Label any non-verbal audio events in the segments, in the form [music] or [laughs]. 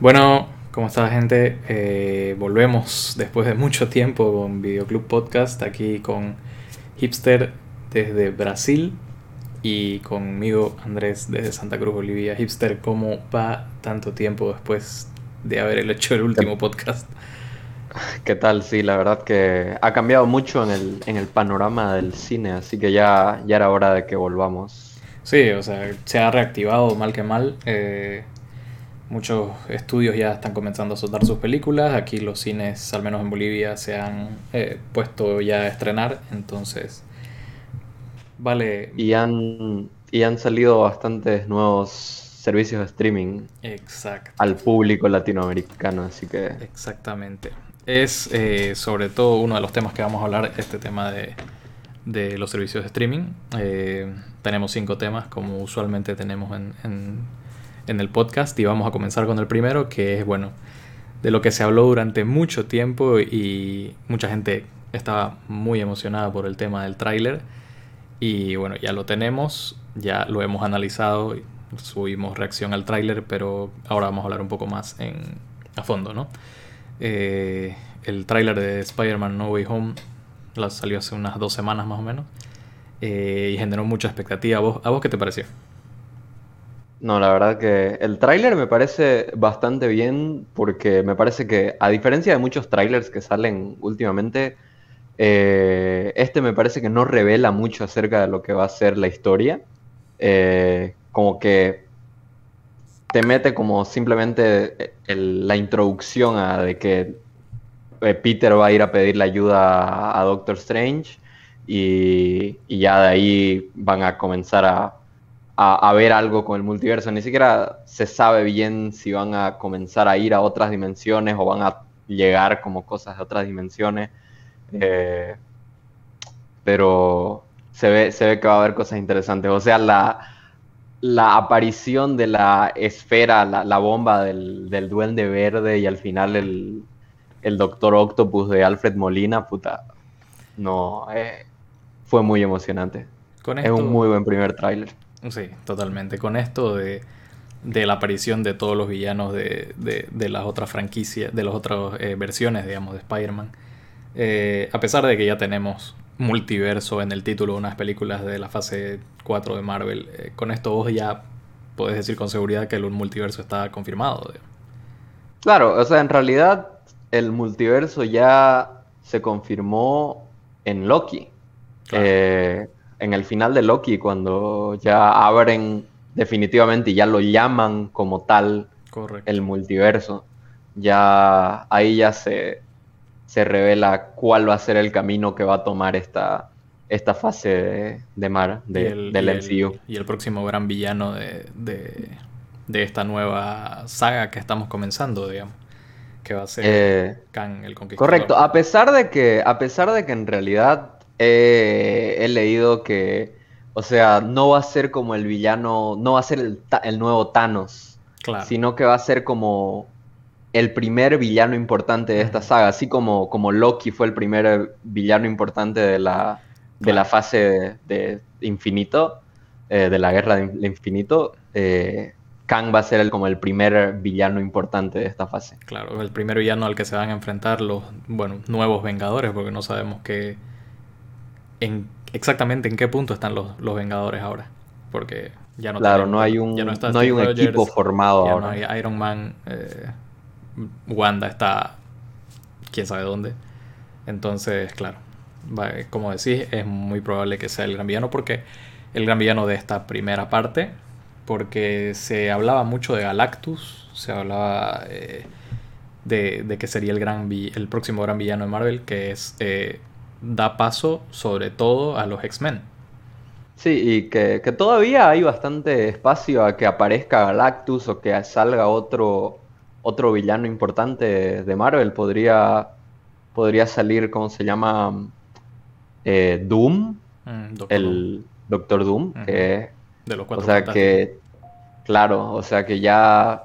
Bueno, ¿cómo está gente? Eh, volvemos después de mucho tiempo con Videoclub Podcast, aquí con Hipster desde Brasil y conmigo Andrés desde Santa Cruz, Bolivia. Hipster, ¿cómo va tanto tiempo después de haber hecho el último podcast? ¿Qué tal? Sí, la verdad que ha cambiado mucho en el, en el panorama del cine, así que ya, ya era hora de que volvamos. Sí, o sea, se ha reactivado mal que mal. Eh, muchos estudios ya están comenzando a soltar sus películas. Aquí los cines, al menos en Bolivia, se han eh, puesto ya a estrenar. Entonces, vale. Y han, y han salido bastantes nuevos servicios de streaming Exacto. al público latinoamericano, así que... Exactamente. Es eh, sobre todo uno de los temas que vamos a hablar, este tema de, de los servicios de streaming. Eh, tenemos cinco temas, como usualmente tenemos en, en, en, el podcast, y vamos a comenzar con el primero, que es, bueno, de lo que se habló durante mucho tiempo y mucha gente estaba muy emocionada por el tema del tráiler. Y bueno, ya lo tenemos, ya lo hemos analizado, subimos reacción al tráiler, pero ahora vamos a hablar un poco más en, a fondo, ¿no? Eh, el tráiler de Spider-Man No Way Home salió hace unas dos semanas más o menos eh, y generó mucha expectativa. ¿A vos, ¿A vos qué te pareció? No, la verdad que el tráiler me parece bastante bien porque me parece que a diferencia de muchos trailers que salen últimamente, eh, este me parece que no revela mucho acerca de lo que va a ser la historia. Eh, como que te mete como simplemente el, la introducción a de que eh, Peter va a ir a pedirle ayuda a, a Doctor Strange y, y, ya de ahí van a comenzar a, a, a, ver algo con el multiverso. Ni siquiera se sabe bien si van a comenzar a ir a otras dimensiones o van a llegar como cosas de otras dimensiones. Eh, pero se ve, se ve que va a haber cosas interesantes. O sea, la, la aparición de la esfera, la, la bomba del, del, duende verde y al final el, el Doctor Octopus de Alfred Molina, puta, no, eh, fue muy emocionante. Con esto, es un muy buen primer tráiler. Sí, totalmente. Con esto de, de, la aparición de todos los villanos de, de, de las otras franquicias, de las otras eh, versiones, digamos, de Spider-Man, eh, a pesar de que ya tenemos multiverso en el título de unas películas de la fase 4 de Marvel. Eh, con esto vos ya podés decir con seguridad que el multiverso está confirmado. Digamos. Claro, o sea, en realidad el multiverso ya se confirmó en Loki. Claro. Eh, en el final de Loki, cuando ya abren definitivamente y ya lo llaman como tal Correcto. el multiverso, ya ahí ya se, se revela cuál va a ser el camino que va a tomar esta, esta fase de, de Mar, de, el, del y MCU. El, y el próximo gran villano de, de, de, esta nueva saga que estamos comenzando, digamos. Que va a ser eh, Kang el Conquistador. Correcto, a pesar de que, a pesar de que en realidad eh, he leído que, o sea, no va a ser como el villano, no va a ser el, el nuevo Thanos, claro. sino que va a ser como el primer villano importante de esta saga, así como, como Loki fue el primer villano importante de la, de claro. la fase de, de infinito, eh, de la guerra de infinito, eh, Kang va a ser el, como el primer villano importante de esta fase. Claro, el primer villano al que se van a enfrentar los, bueno, nuevos Vengadores, porque no sabemos qué, en, exactamente en qué punto están los, los Vengadores ahora, porque ya no Claro, tenemos, no hay un, no, hay un Rogers, equipo formado ya ahora. No hay Iron Man, eh, Wanda está quién sabe dónde. Entonces, claro, como decís, es muy probable que sea el gran villano porque el gran villano de esta primera parte, porque se hablaba mucho de Galactus, se hablaba eh, de, de, que sería el, gran, el próximo gran villano de Marvel, que es eh, da paso sobre todo a los X-Men. Sí, y que, que, todavía hay bastante espacio a que aparezca Galactus o que salga otro, otro villano importante de Marvel. Podría, podría salir, ¿cómo se llama? Eh, Doom, mm, Doctor el Doom. Doctor Doom, uh -huh. que, de los cuatro o sea que, claro, o sea que ya,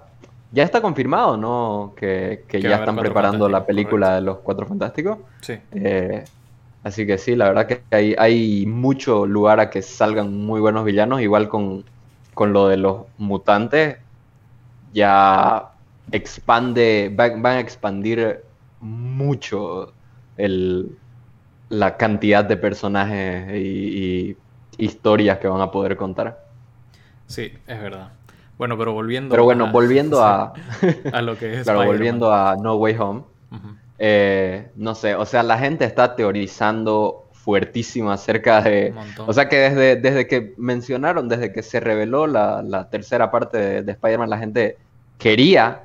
ya está confirmado, ¿no? Que, que, que ya están preparando la película correcto. de los Cuatro Fantásticos. Sí. Eh, así que sí, la verdad que hay, hay mucho lugar a que salgan muy buenos villanos, igual con, con lo de los mutantes, ya expande, van, a expandir mucho el, la cantidad de personajes y, historias que van a poder contar. Sí, es verdad. Bueno, pero volviendo Pero bueno, volviendo [laughs] a, a lo que es. [laughs] Claro, volviendo a No Way Home. Eh, no sé, o sea, la gente está teorizando fuertísimo acerca de... O sea que desde, desde que mencionaron, desde que se reveló la, tercera parte de, Spider-Man, la gente quería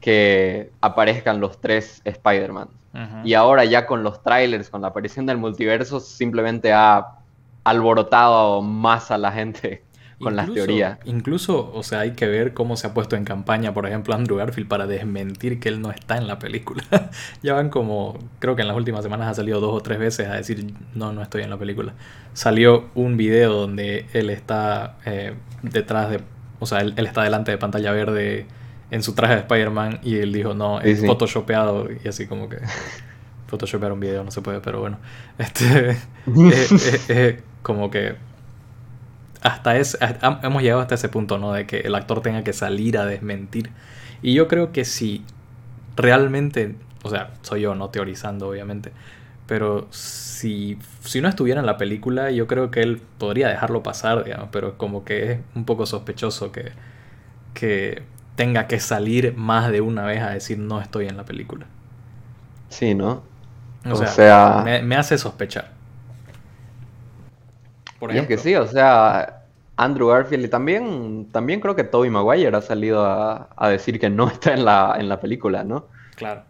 que aparezcan los tres Spider-Man. Y ahora ya con los trailers, con la aparición del multiverso, simplemente ha alborotado más a la gente con las teorías. Incluso, o sea, hay que ver cómo se ha puesto en campaña, por ejemplo, Andrew Garfield para desmentir que él no está en la película. [laughs] ya van como, creo que en las últimas semanas ha salido dos o tres veces a decir, no, no estoy en la película. Salió un video donde él está eh, detrás de, o sea, él, está delante de pantalla verde en su traje de Spider-Man y él dijo, no, es photoshopeado y así como que... [laughs] Photoshopear un video no se puede, pero bueno. [laughs] Este, es como que hasta es, hemos llegado hasta ese punto, ¿no? De que el actor tenga que salir a desmentir. Y yo creo que si realmente, o sea, soy yo, no teorizando, obviamente, pero si, si no estuviera en la película, yo creo que él podría dejarlo pasar, digamos, pero como que es un poco sospechoso que, que tenga que salir más de una vez a decir no estoy en la película. Sí, ¿no? O, sea, me hace sospechar. Y es que sí, o sea, Andrew Garfield y también, también creo que Tobey Maguire ha salido a, decir que no [laughs] está en la, en la película, ¿no? Claro.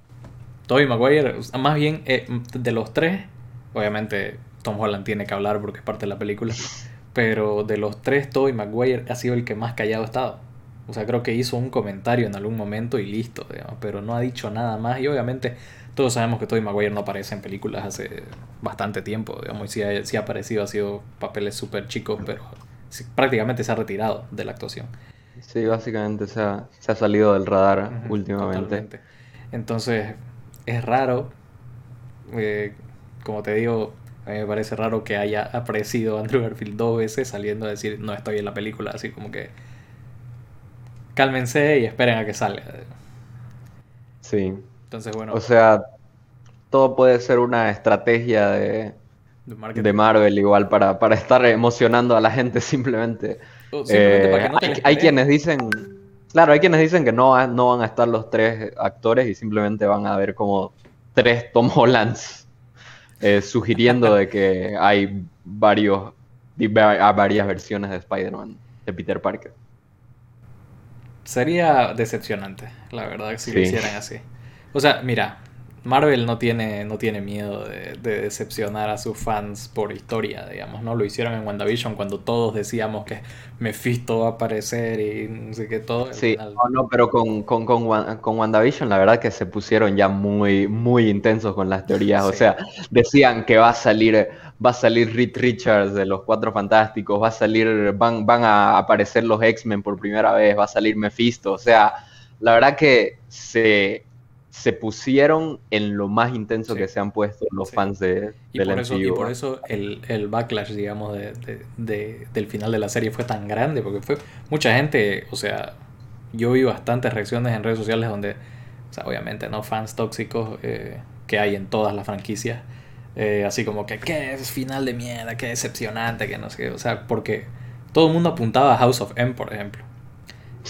Tobey Maguire, más bien eh, de los tres, obviamente Tom Holland tiene que hablar porque es parte de la película, [laughs] pero de los tres, Tobey Maguire ha sido el que más callado ha estado. O sea, creo que hizo un comentario en algún momento y listo, digamos, pero no ha dicho nada más. Y obviamente todos sabemos que Tobey Maguire no aparece en películas hace bastante tiempo, digamos, y si ha, aparecido, ha sido papeles súper chicos, pero prácticamente se ha retirado de la actuación. Sí, básicamente se ha, salido del radar últimamente. Entonces, es raro, eh, como te digo, a mí me parece raro que haya aparecido Andrew Garfield dos veces saliendo a decir no estoy en la película, así como que cálmense y esperen a que salga. Sí, o sea, todo puede ser una estrategia de, de, Marvel igual para, estar emocionando a la gente [laughs] simplemente. Eh, hay, quienes dicen, claro, hay quienes dicen que no, no van a estar los tres actores y simplemente van a ver como tres [laughs] Tom Hollands eh, sugiriendo de que hay varios, varias versiones de Spider-Man de Peter Parker. Sería decepcionante, la verdad, si lo hicieran así. O sea, mira, Marvel no tiene, no tiene miedo de, decepcionar a sus fans por historia, digamos, ¿no? Lo hicieron en WandaVision cuando todos decíamos que Mephisto va a aparecer y no sé qué todo. Sí, no, no, pero con, con, con, WandaVision la verdad que se pusieron ya muy, muy intensos con las teorías. O sea, decían que va a salir, va a salir Reed Richards de los Cuatro Fantásticos, va a salir, van, van a aparecer los X-Men por primera vez, va a salir Mephisto. O sea, la verdad que se se pusieron en lo más intenso que se han puesto los fans de, y por eso, Y por eso el, backlash, digamos, de, del final de la serie fue tan grande, porque fue mucha gente, o sea, yo vi bastantes reacciones en redes sociales donde, o sea, obviamente, ¿no? Fans tóxicos eh, que hay en todas las franquicias, eh, así como que, ¿qué es final de mierda? ¿Qué decepcionante? Que no sé o sea, porque todo el mundo apuntaba a House of M, por ejemplo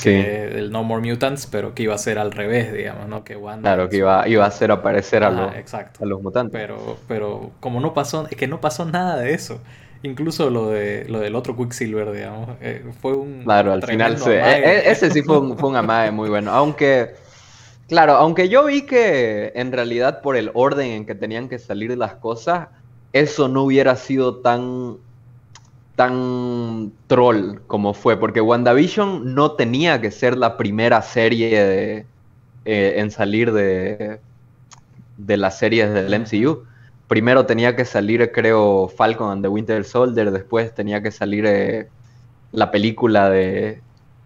el No More Mutants, pero que iba a ser al revés, digamos, ¿no? Que claro, que iba, iba a hacer aparecer a, los, a los mutantes. Pero, pero como no pasó, es que no pasó nada de eso. Incluso lo de lo del otro Quicksilver, digamos, eh, fue un. Claro, al final sí. E, e, ese sí fue un, fue un amague muy bueno. Aunque, claro, aunque yo vi que en realidad por el orden en que tenían que salir las cosas, eso no hubiera sido tan tan troll como fue, porque WandaVision no tenía que ser la primera serie eh, en salir de, de las series del MCU. Primero tenía que salir, creo, Falcon and the Winter Soldier, después tenía que salir eh, la película de,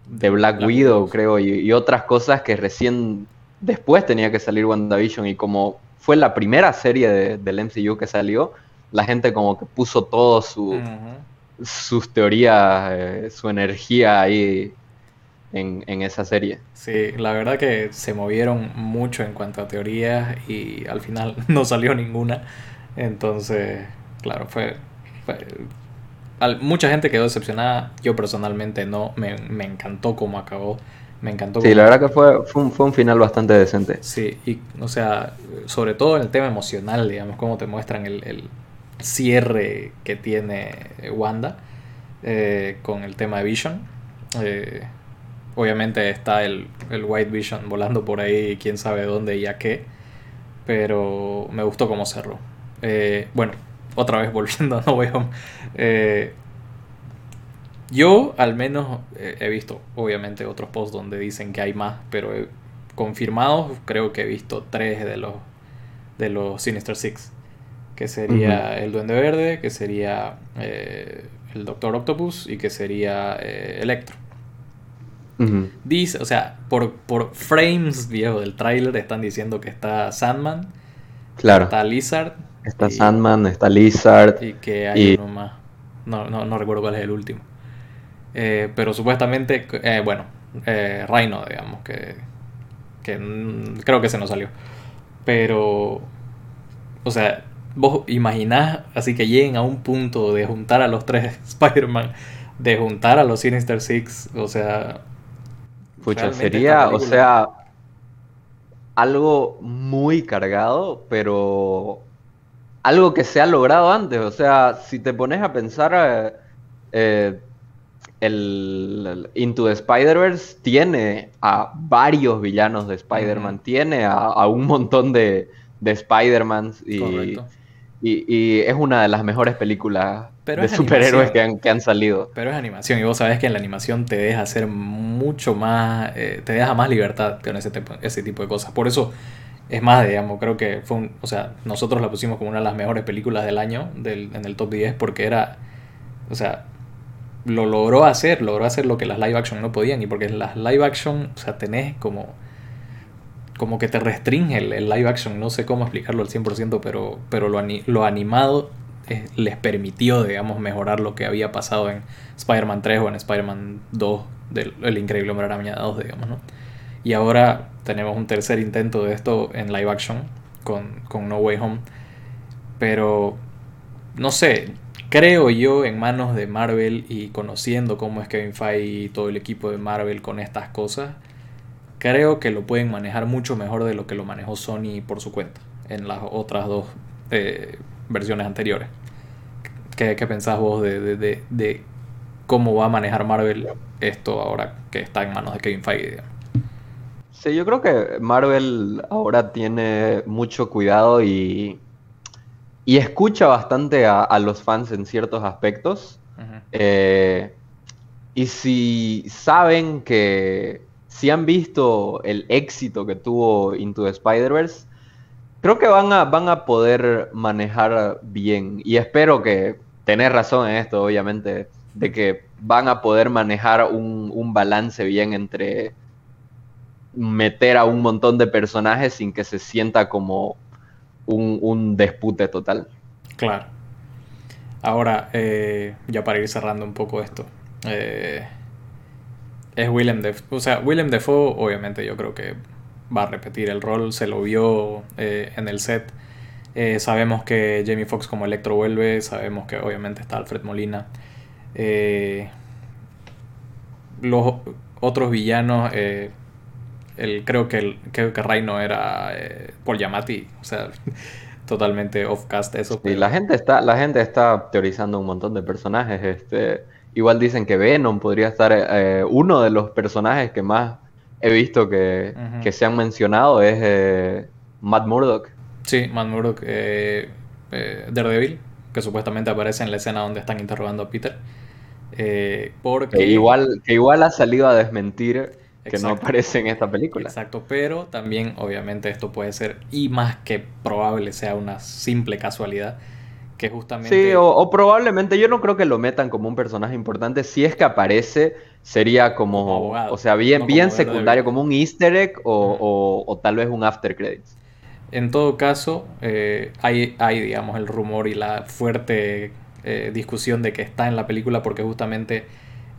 de Black, Widow, creo, y, otras cosas que recién después tenía que salir WandaVision, y como fue la primera serie del MCU que salió, la gente como que puso todo su sus teorías, eh, su energía ahí en, en, esa serie. Sí, la verdad que se movieron mucho en cuanto a teorías y al final [laughs] no salió ninguna. Entonces, claro, fue... mucha gente quedó decepcionada, yo personalmente no, me, me encantó cómo acabó. Me encantó. Sí, la verdad que fue, fue, un, fue un final bastante decente. Sí, y o sea, sobre todo en el tema emocional, digamos, cómo te muestran el, el cierre que tiene Wanda eh, con el tema de Vision. Eh, obviamente está el, el, White Vision volando por ahí, quién sabe dónde y a qué, pero me gustó cómo cerró. Eh, bueno, otra vez [laughs] volviendo a No Way. Yo al menos he visto, obviamente, otros posts donde dicen que hay más, pero confirmados creo que he visto tres de los de los Sinister Six, que sería el Duende Verde, que sería eh, el Doctor Octopus y que sería eh, Electro. Dice, o sea, por, por frames viejo del tráiler están diciendo que está Sandman, claro. está Lizard, está Sandman, está Lizard y que hay uno más. No, no, no recuerdo cuál es el último. Eh, pero supuestamente, bueno, Rhino, digamos, que, que creo que se nos salió. Pero, o sea, vos imaginás así que lleguen a un punto de juntar a los tres [laughs] Spider-Man, de juntar a los Sinister Six, o sea... Pucha, sería, o sea, algo muy cargado, pero algo que se ha logrado antes. O sea, si te pones a pensar, eh, el, Into the Spider-Verse tiene a varios villanos de Spider-Man, tiene a, un montón de, de Spider-Mans y, y, es una de las mejores películas de superhéroes que han, que han, salido. Pero es animación y vos sabés que en la animación te deja hacer mucho más, eh, te deja más libertad con ese, ese tipo de cosas. Por eso es más, digamos, creo que fue un, o sea, nosotros la pusimos como una de las mejores películas del año del, en el top 10 porque era, o sea, lo logró hacer, logró hacer lo que las live action no podían. Y porque las live action, o sea, tenés como. Como que te restringe el, live action, no sé cómo explicarlo al 100%, pero, pero lo, lo animado eh, les permitió, digamos, mejorar lo que había pasado en Spider-Man 3 o en Spider-Man 2, del El Increíble Hombre Araña 2, digamos, ¿no? Y ahora tenemos un tercer intento de esto en live action con, con No Way Home. Pero, no sé, creo yo en manos de Marvel y conociendo cómo es Kevin Feige y todo el equipo de Marvel con estas cosas, creo que lo pueden manejar mucho mejor de lo que lo manejó Sony por su cuenta en las otras dos eh, versiones anteriores. ¿Qué, qué pensás vos de, de, cómo va a manejar Marvel esto ahora que está en manos de Kevin Feige? Sí, yo creo que Marvel ahora tiene mucho cuidado y y escucha bastante a, los fans en ciertos aspectos. Eh, y si saben que, si han visto el éxito que tuvo Into the Spider-Verse, creo que van a, van a poder manejar bien. Y espero que tenés razón en esto, obviamente, de que van a poder manejar un, un balance bien entre meter a un montón de personajes sin que se sienta como un, un despute total. Claro. Ahora, eh, ya para ir cerrando un poco esto. Eh, es Willem Dafoe. O sea, Willem Dafoe, obviamente, yo creo que va a repetir el rol. Se lo vio eh, en el set. sabemos que Jamie Foxx como Electro vuelve. Sabemos que obviamente está Alfred Molina. los otros villanos. el, creo que el, creo que Reino era Paul Yamati. O sea. [laughs] totalmente off-cast eso. Y la gente está, la gente está teorizando un montón de personajes. Este, igual dicen que Venom podría estar eh, uno de los personajes que más he visto que, se han mencionado es eh, Matt Murdock. Sí, Matt Murdock, eh, Daredevil, que supuestamente aparece en la escena donde están interrogando a Peter. porque... igual, que igual ha salido a desmentir que no aparece en esta película. Exacto, pero también obviamente esto puede ser, y más que probable sea una simple casualidad, que justamente... Sí, o, probablemente yo no creo que lo metan como un personaje importante, si es que aparece sería como, o sea, bien, bien secundario, como un easter egg o, tal vez un after credits. En todo caso, eh, hay, hay, digamos, el rumor y la fuerte eh, discusión de que está en la película porque justamente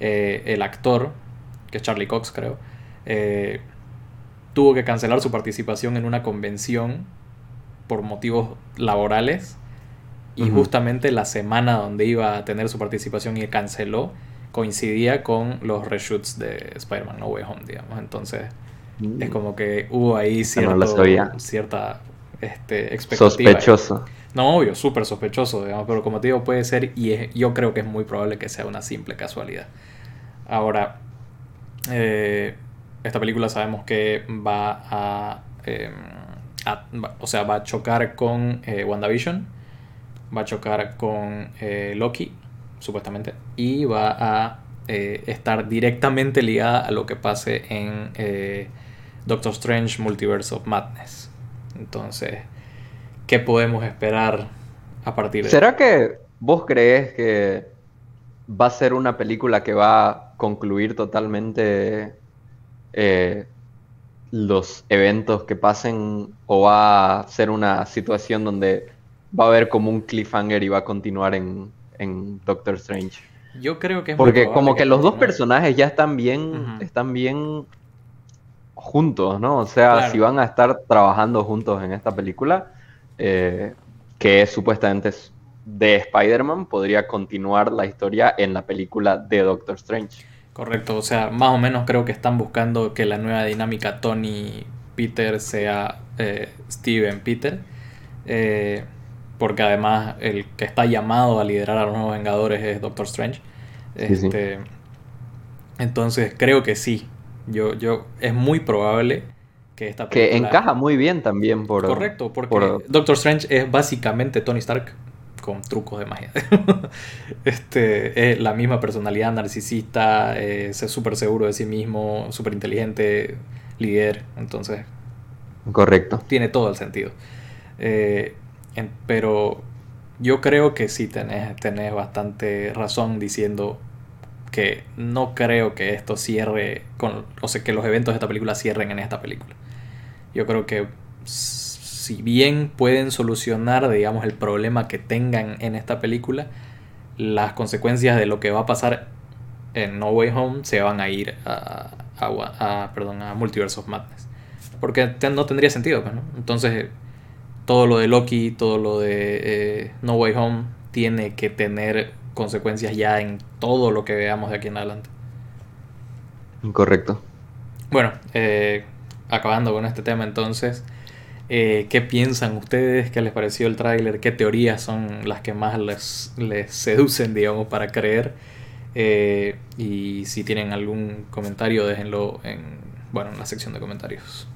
eh, el actor que es Charlie Cox creo, tuvo que cancelar su participación en una convención por motivos laborales y justamente la semana donde iba a tener su participación y canceló coincidía con los reshoots de Spider-Man No Way Home, digamos. Entonces mm. es como que hubo ahí cierta este, expectativa. Sospechoso. No, obvio, súper sospechoso, digamos, pero como te digo, puede ser y yo creo que es muy probable que sea una simple casualidad. Ahora, eh, esta película sabemos que va a, em, o sea, va a chocar con eh, WandaVision, va a chocar con eh, Loki, supuestamente, y va a estar directamente ligada a lo que pase en Doctor Strange Multiverse of Madness. Entonces, ¿qué podemos esperar a partir de ¿Será que vos crees que va a ser una película que va a concluir totalmente eh, los eventos que pasen o va a ser una situación donde va a haber como un cliffhanger y va a continuar en, Doctor Strange? Yo creo que es Porque como que, los dos personajes ya están bien, están bien juntos, ¿no? O sea, si van a estar trabajando juntos en esta película, eh, que supuestamente es de Spider-Man, podría continuar la historia en la película de Doctor Strange. Correcto, o sea, más o menos creo que están buscando que la nueva dinámica Tony Peter sea eh, Steven Peter. Eh, porque además el que está llamado a liderar a los nuevos Vengadores es Doctor Strange. Este, Entonces creo que sí, yo, yo, es muy probable que esta película... Que encaja muy bien también por... Correcto, porque Doctor Strange es básicamente Tony Stark con trucos de magia. [laughs] este, es la misma personalidad narcisista, es súper seguro de sí mismo, súper inteligente, líder, entonces... Correcto. Tiene todo el sentido. Eh, pero yo creo que sí tenés, tenés bastante razón diciendo que no creo que esto cierre con, o sea, que los eventos de esta película cierren en esta película. Yo creo que si bien pueden solucionar, digamos, el problema que tengan en esta película, las consecuencias de lo que va a pasar en No Way Home se van a ir a, a, perdón, a Multiverse of Madness. Porque no tendría sentido, pues, ¿no? Entonces, todo lo de Loki, todo lo de eh, No Way Home tiene que tener consecuencias ya en todo lo que veamos de aquí en adelante. Correcto. Bueno, eh, acabando con este tema entonces, eh, ¿qué piensan ustedes? ¿Qué les pareció el tráiler? ¿Qué teorías son las que más les, les seducen, digamos, para creer? Eh, y si tienen algún comentario, déjenlo en, bueno, en la sección de comentarios.